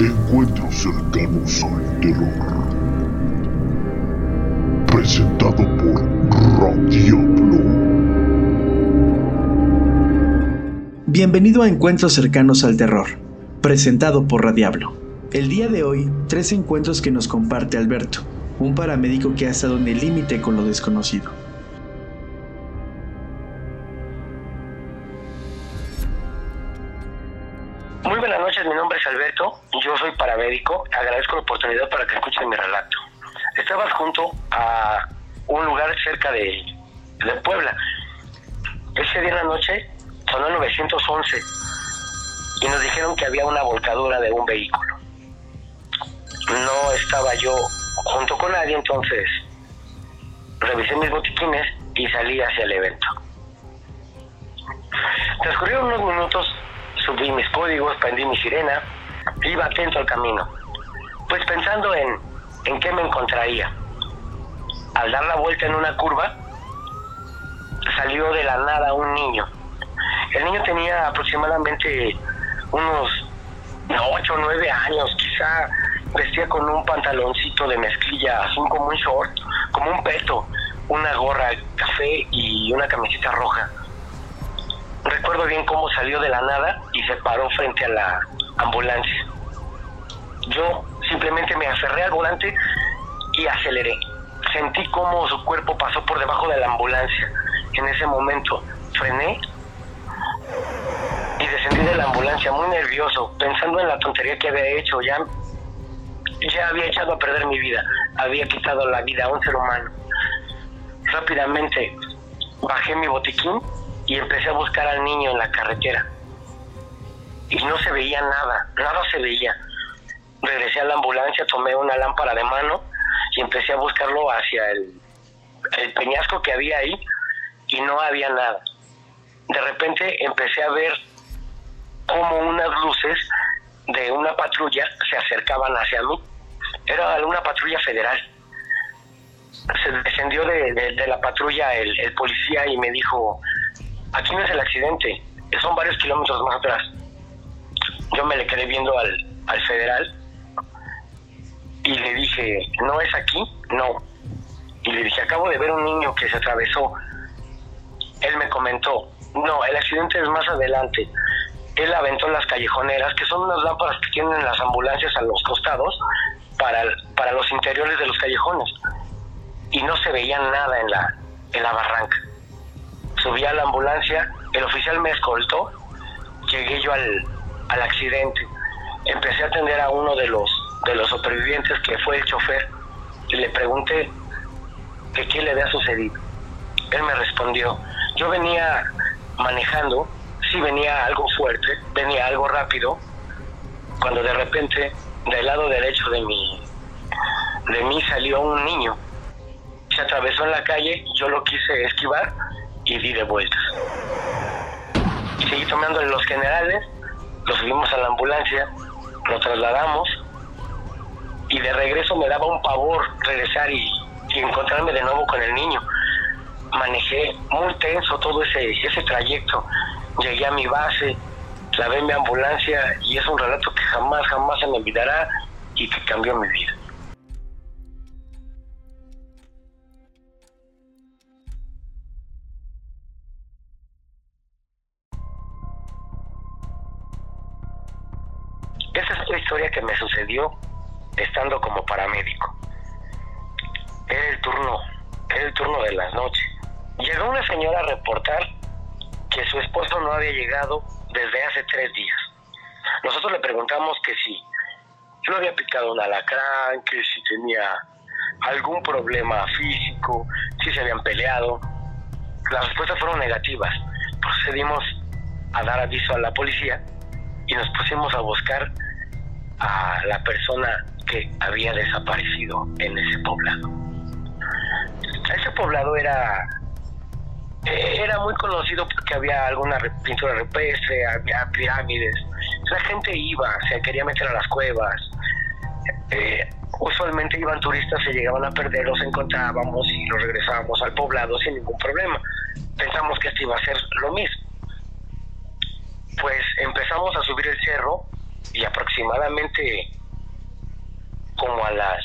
Encuentros cercanos al terror. Presentado por Radiablo. Bienvenido a Encuentros cercanos al terror. Presentado por Radiablo. El día de hoy, tres encuentros que nos comparte Alberto, un paramédico que ha estado en el límite con lo desconocido. Paramédico, agradezco la oportunidad para que escuchen mi relato. Estabas junto a un lugar cerca de, de Puebla. Ese día en la noche sonó el 911 y nos dijeron que había una volcadura de un vehículo. No estaba yo junto con nadie, entonces revisé mis botiquines y salí hacia el evento. Transcurrieron unos minutos subí mis códigos, prendí mi sirena, iba atento al camino, pues pensando en, en qué me encontraría. Al dar la vuelta en una curva, salió de la nada un niño. El niño tenía aproximadamente unos 8 o 9 años, quizá vestía con un pantaloncito de mezclilla, así como un short, como un peto, una gorra café y una camiseta roja recuerdo bien cómo salió de la nada y se paró frente a la ambulancia. Yo simplemente me aferré al volante y aceleré. Sentí cómo su cuerpo pasó por debajo de la ambulancia. En ese momento frené y descendí de la ambulancia muy nervioso, pensando en la tontería que había hecho. Ya, ya había echado a perder mi vida, había quitado la vida a un ser humano. Rápidamente bajé mi botiquín y empecé a buscar al niño en la carretera. Y no se veía nada, nada se veía. Regresé a la ambulancia, tomé una lámpara de mano y empecé a buscarlo hacia el, peñasco que había ahí y no había nada. De repente empecé a ver como unas luces de una patrulla se acercaban hacia mí. Era una patrulla federal. Se descendió de, de, la patrulla el, el policía y me dijo, aquí no es el accidente, son varios kilómetros más atrás. Yo me le quedé viendo al, al federal y le dije, ¿no es aquí? No. Y le dije, acabo de ver un niño que se atravesó. Él me comentó, no, el accidente es más adelante. Él aventó las callejoneras, que son unas lámparas que tienen las ambulancias a los costados para, para los interiores de los callejones. Y no se veía nada en la, en la barranca subí a la ambulancia, el oficial me escoltó, llegué yo al, al accidente, empecé a atender a uno de los, de los supervivientes que fue el chofer y le pregunté que qué le había sucedido. Él me respondió, yo venía manejando, sí venía algo fuerte, venía algo rápido, cuando de repente del lado derecho de mí, de mí salió un niño. Se atravesó en la calle, yo lo quise esquivar y di de vueltas. Seguí tomando los generales, lo subimos a la ambulancia, lo trasladamos y de regreso me daba un pavor regresar y, encontrarme de nuevo con el niño. Manejé muy tenso todo ese, ese trayecto. Llegué a mi base, lavé mi ambulancia y es un relato que jamás, jamás se me olvidará y que cambió mi vida. Estando como paramédico. Era el turno, era el turno de las noches. Llegó una señora a reportar que su esposo no había llegado desde hace tres días. Nosotros le preguntamos que si no había picado un alacrán, que si tenía algún problema físico, si se habían peleado. Las respuestas fueron negativas. Procedimos a dar aviso a la policía y nos pusimos a buscar a la persona que había desaparecido en ese poblado. Ese poblado era eh, era muy conocido porque había alguna pintura rupestre, había pirámides. La gente iba, se quería meter a las cuevas. Eh, usualmente iban turistas, se llegaban a perder, los encontrábamos y los regresábamos al poblado sin ningún problema. Pensamos que esto iba a ser lo mismo. Pues empezamos a subir el cerro y aproximadamente como a las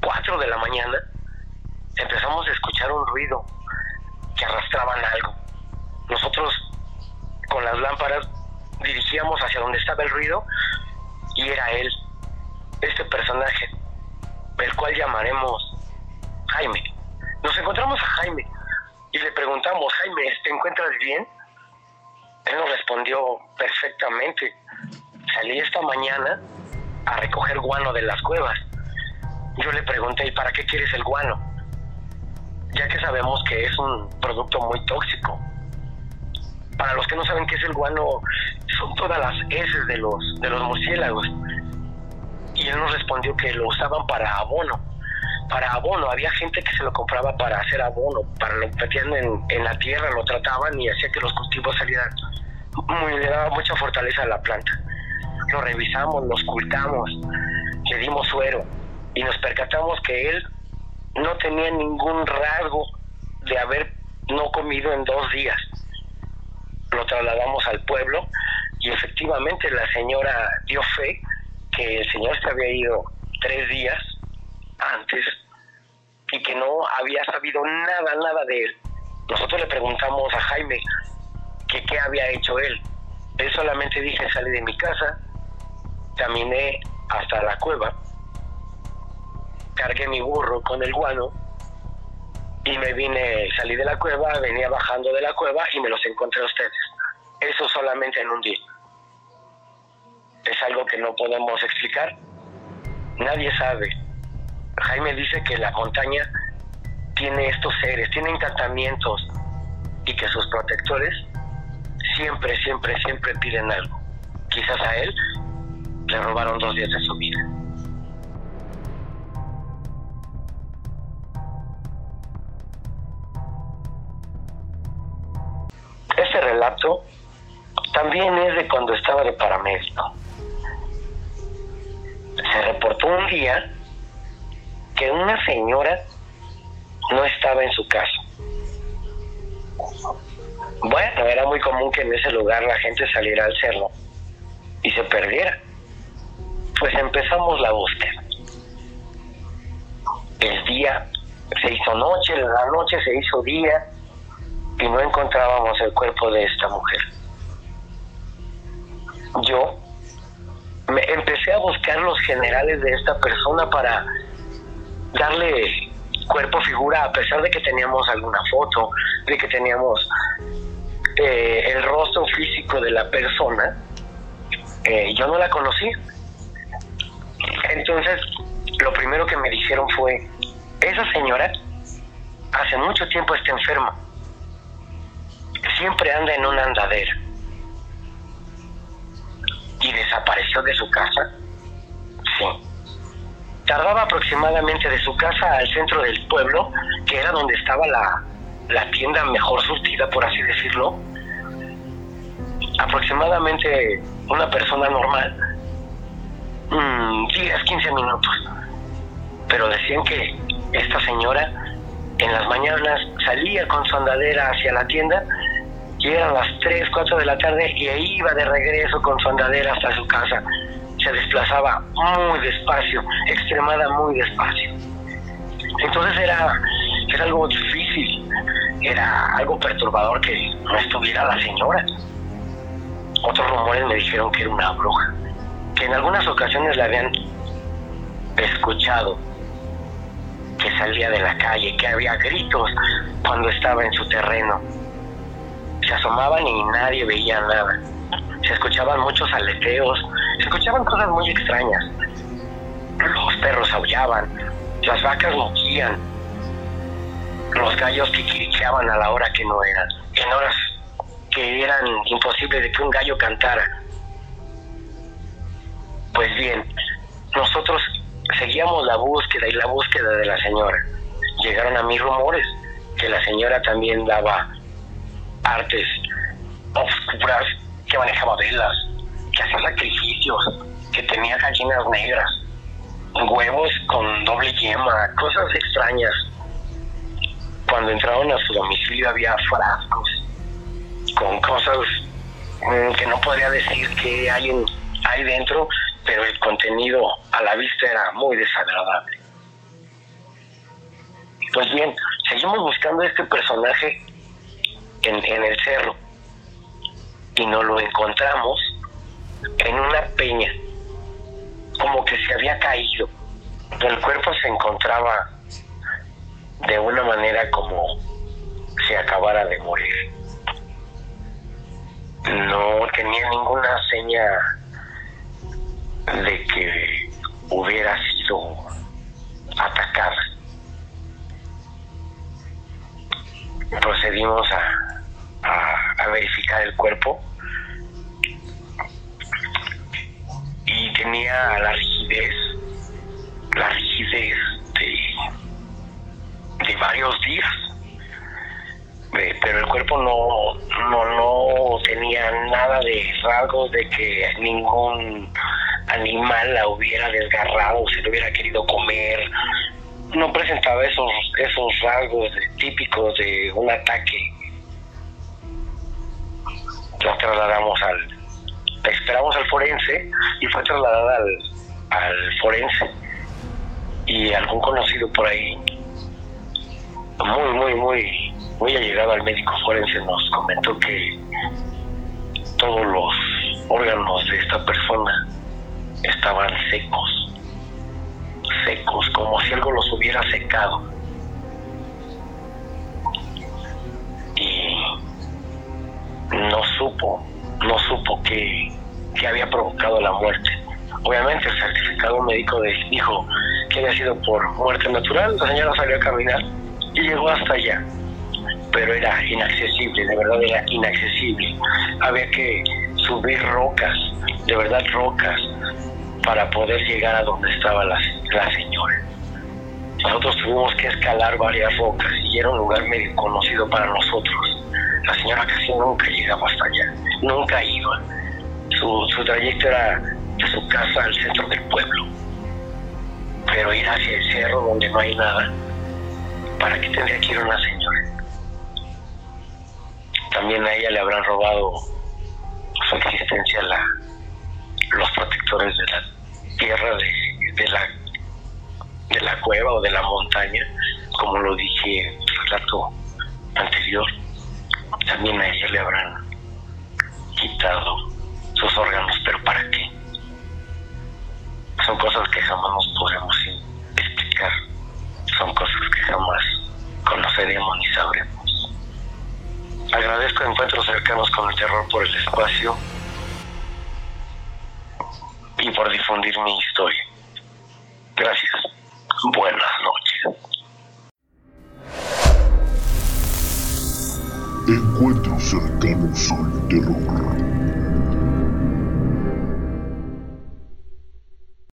4 de la mañana empezamos a escuchar un ruido que arrastraban algo. Nosotros con las lámparas dirigíamos hacia donde estaba el ruido y era él, este personaje, el cual llamaremos Jaime. Nos encontramos a Jaime y le preguntamos, Jaime, ¿te encuentras bien? Él nos respondió perfectamente. Salí esta mañana a recoger guano de las cuevas. Yo le pregunté, ¿y para qué quieres el guano? Ya que sabemos que es un producto muy tóxico. Para los que no saben qué es el guano, son todas las heces de los, de los murciélagos. Y él nos respondió que lo usaban para abono. Para abono, había gente que se lo compraba para hacer abono, para lo metían en, en la tierra, lo trataban y hacía que los cultivos salieran. Muy, le daba mucha fortaleza a la planta. Lo revisamos, lo ocultamos, le dimos suero y nos percatamos que él no tenía ningún rasgo de haber no comido en dos días. Lo trasladamos al pueblo y efectivamente la señora dio fe que el señor se había ido tres días antes y que no había sabido nada, nada de él. Nosotros le preguntamos a Jaime que qué había hecho él. Él solamente dije, salí de mi casa, caminé hasta la cueva, cargué mi burro con el guano y me vine, salí de la cueva, venía bajando de la cueva y me los encontré a ustedes. Eso solamente en un día. Es algo que no podemos explicar. Nadie sabe. Jaime dice que la montaña tiene estos seres, tiene encantamientos y que sus protectores siempre, siempre, siempre piden algo. Quizás a él le robaron dos días de su vida. Este relato también es de cuando estaba de paramédico. Se reportó un día que una señora no estaba en su casa. Bueno, era muy común que en ese lugar la gente saliera al cerro y se perdiera. Pues empezamos la búsqueda. El día se hizo noche, la noche se hizo día y no encontrábamos el cuerpo de esta mujer. Yo me empecé a buscar los generales de esta persona para darle cuerpo figura a pesar de que teníamos alguna foto, de que teníamos eh, el rostro físico de la persona, eh, yo no la conocí. Entonces, lo primero que me dijeron fue, esa señora hace mucho tiempo está enferma. Siempre anda en una andadera. ¿Y desapareció de su casa? Sí. Tardaba aproximadamente de su casa al centro del pueblo, que era donde estaba la, la tienda mejor surtida, por así decirlo, aproximadamente una persona normal, 10, 15 minutos. Pero decían que esta señora en las mañanas salía con su andadera hacia la tienda y eran las 3, 4 de la tarde y ahí iba de regreso con su andadera hasta su casa. Se desplazaba muy despacio, extremada muy despacio. Entonces era, era algo difícil, era algo perturbador que no estuviera la señora. Otros rumores me dijeron que era una bruja, que en algunas ocasiones la habían escuchado, que salía de la calle, que había gritos cuando estaba en su terreno. Se asomaban y nadie veía nada. Se escuchaban muchos aleteos, se escuchaban cosas muy extrañas. Los perros aullaban, las vacas muquían, los gallos quiquiricheaban a la hora que no eran, en horas que eran imposibles de que un gallo cantara. Pues bien, nosotros seguíamos la búsqueda y la búsqueda de la señora. Llegaron a mí rumores que la señora también daba artes oscuras, que manejaba velas, que hacía sacrificios, que tenía gallinas negras, huevos con doble yema, cosas extrañas. Cuando entraron a su domicilio había frascos con cosas mm, que no podría decir que hay en, ahí dentro, pero el contenido a la vista era muy desagradable. Pues bien, seguimos buscando a este personaje en, el cerro y nos lo encontramos en una peña, como que se había caído. El cuerpo se encontraba de una manera como si acabara de morir. No tenía ninguna seña de que hubiera sido atacada. Procedimos a, a verificar el cuerpo y tenía la rigidez, la rigidez de, de varios días. Eh, pero el cuerpo no, no, no tenía nada de rasgos de que ningún animal la hubiera desgarrado, se lo hubiera querido comer. No presentaba esos, esos rasgos típicos de un ataque. La trasladamos al, esperamos al forense y fue trasladada al, al forense y algún conocido por ahí muy muy muy muy allegado al médico forense nos comentó que todos los órganos de esta persona estaban secos secos como si algo los hubiera secado y no supo no supo que, había provocado la muerte. Obviamente el certificado médico dijo que había sido por muerte natural, la señora salió a caminar y llegó hasta allá, pero era inaccesible, de verdad era inaccesible. Había que subir rocas, de verdad rocas, para poder llegar a donde estaba la, señora. Nosotros tuvimos que escalar varias rocas y era un lugar medio conocido para nosotros. La señora casi nunca llegaba hasta allá nunca iba. Su, su trayecto era de su casa al centro del pueblo. Pero ir hacia el cerro donde no hay nada, ¿para qué tendría que ir una señora? También a ella le habrán robado su existencia la, los protectores de la tierra de, la, de la cueva o de la montaña, como lo dije en el relato anterior. También a ella le habrán quitado sus órganos, pero ¿para qué? Son cosas que jamás nos podremos explicar, son cosas que jamás conoceremos ni sabremos. Agradezco encuentros cercanos con el terror por el espacio difundir mi historia. Gracias. Buenas noches. Encuentros cercanos al terror.